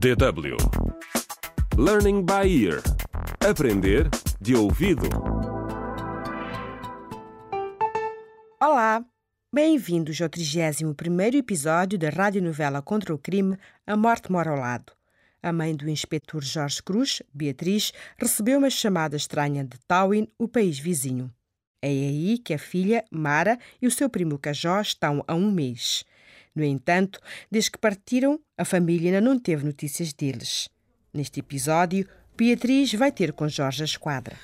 DW Learning by Ear Aprender de ouvido. Olá! Bem-vindos ao 31º episódio da radionovela contra o crime A Morte Mora ao Lado. A mãe do inspetor Jorge Cruz, Beatriz, recebeu uma chamada estranha de Tawin, o país vizinho. É aí que a filha, Mara, e o seu primo Cajó estão há um mês. No entanto, desde que partiram, a família ainda não teve notícias deles. Neste episódio, Beatriz vai ter com Jorge a esquadra.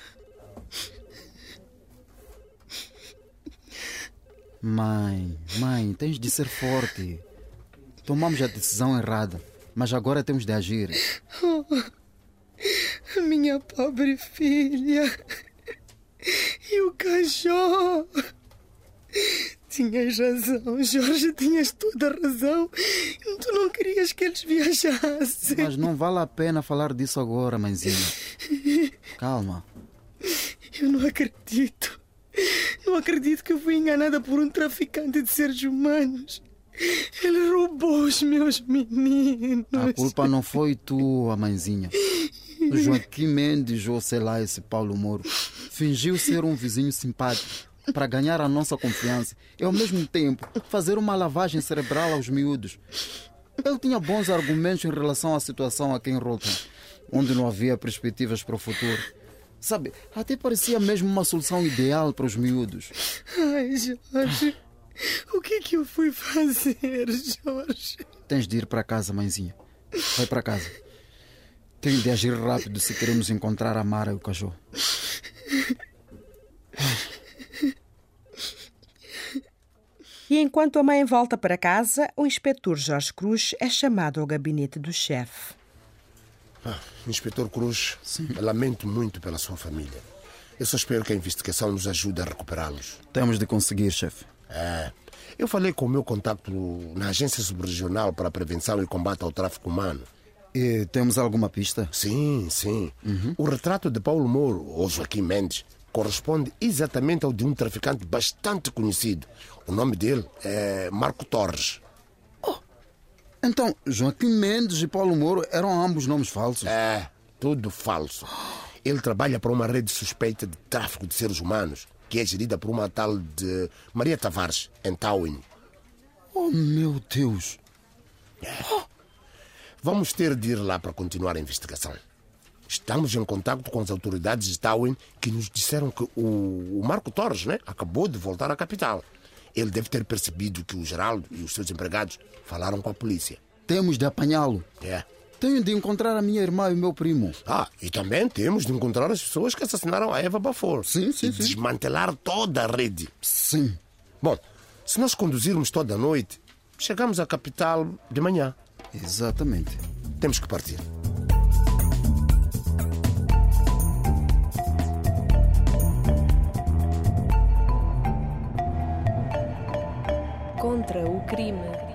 Mãe, mãe, tens de ser forte. Tomamos a decisão errada, mas agora temos de agir. Oh, minha pobre filha. E o cachorro. Tinhas razão, Jorge, tinhas toda a razão. Tu não querias que eles viajassem. Mas não vale a pena falar disso agora, mãezinha. Calma. Eu não acredito. Não acredito que eu fui enganada por um traficante de seres humanos. Ele roubou os meus meninos. A culpa não foi tua, mãezinha. O Joaquim Mendes, ou sei lá, esse Paulo Moro, fingiu ser um vizinho simpático para ganhar a nossa confiança e, ao mesmo tempo, fazer uma lavagem cerebral aos miúdos. Ele tinha bons argumentos em relação à situação aqui em Rotten, onde não havia perspectivas para o futuro. Sabe, até parecia mesmo uma solução ideal para os miúdos. Ai, Jorge. O que é que eu fui fazer, Jorge? Tens de ir para casa, mãezinha. Vai para casa. Tenho de agir rápido se queremos encontrar a Mara e o cachorro. E enquanto a mãe volta para casa, o inspetor Jorge Cruz é chamado ao gabinete do chefe. Ah, Inspetor Cruz, lamento muito pela sua família. Eu só espero que a investigação nos ajude a recuperá-los. Temos de conseguir, chefe. É, eu falei com o meu contato na Agência Subregional para a Prevenção e Combate ao Tráfico Humano. E temos alguma pista? Sim, sim. O retrato de Paulo Moro, ou Joaquim Mendes, corresponde exatamente ao de um traficante bastante conhecido. O nome dele é Marco Torres. Então, Joaquim Mendes e Paulo Moro eram ambos nomes falsos. É, tudo falso. Ele trabalha para uma rede suspeita de tráfico de seres humanos, que é gerida por uma tal de Maria Tavares, em Tawin. Oh, meu Deus. Vamos ter de ir lá para continuar a investigação. Estamos em contato com as autoridades de Tawin que nos disseram que o, o Marco Torres né, acabou de voltar à capital. Ele deve ter percebido que o Geraldo e os seus empregados falaram com a polícia. Temos de apanhá-lo. É. Tenho de encontrar a minha irmã e o meu primo. Ah, e também temos de encontrar as pessoas que assassinaram a Eva Bafor. Sim, sim, e sim. desmantelar toda a rede. Sim. Bom, se nós conduzirmos toda a noite, chegamos à capital de manhã. Exatamente. Temos que partir. Contra o crime.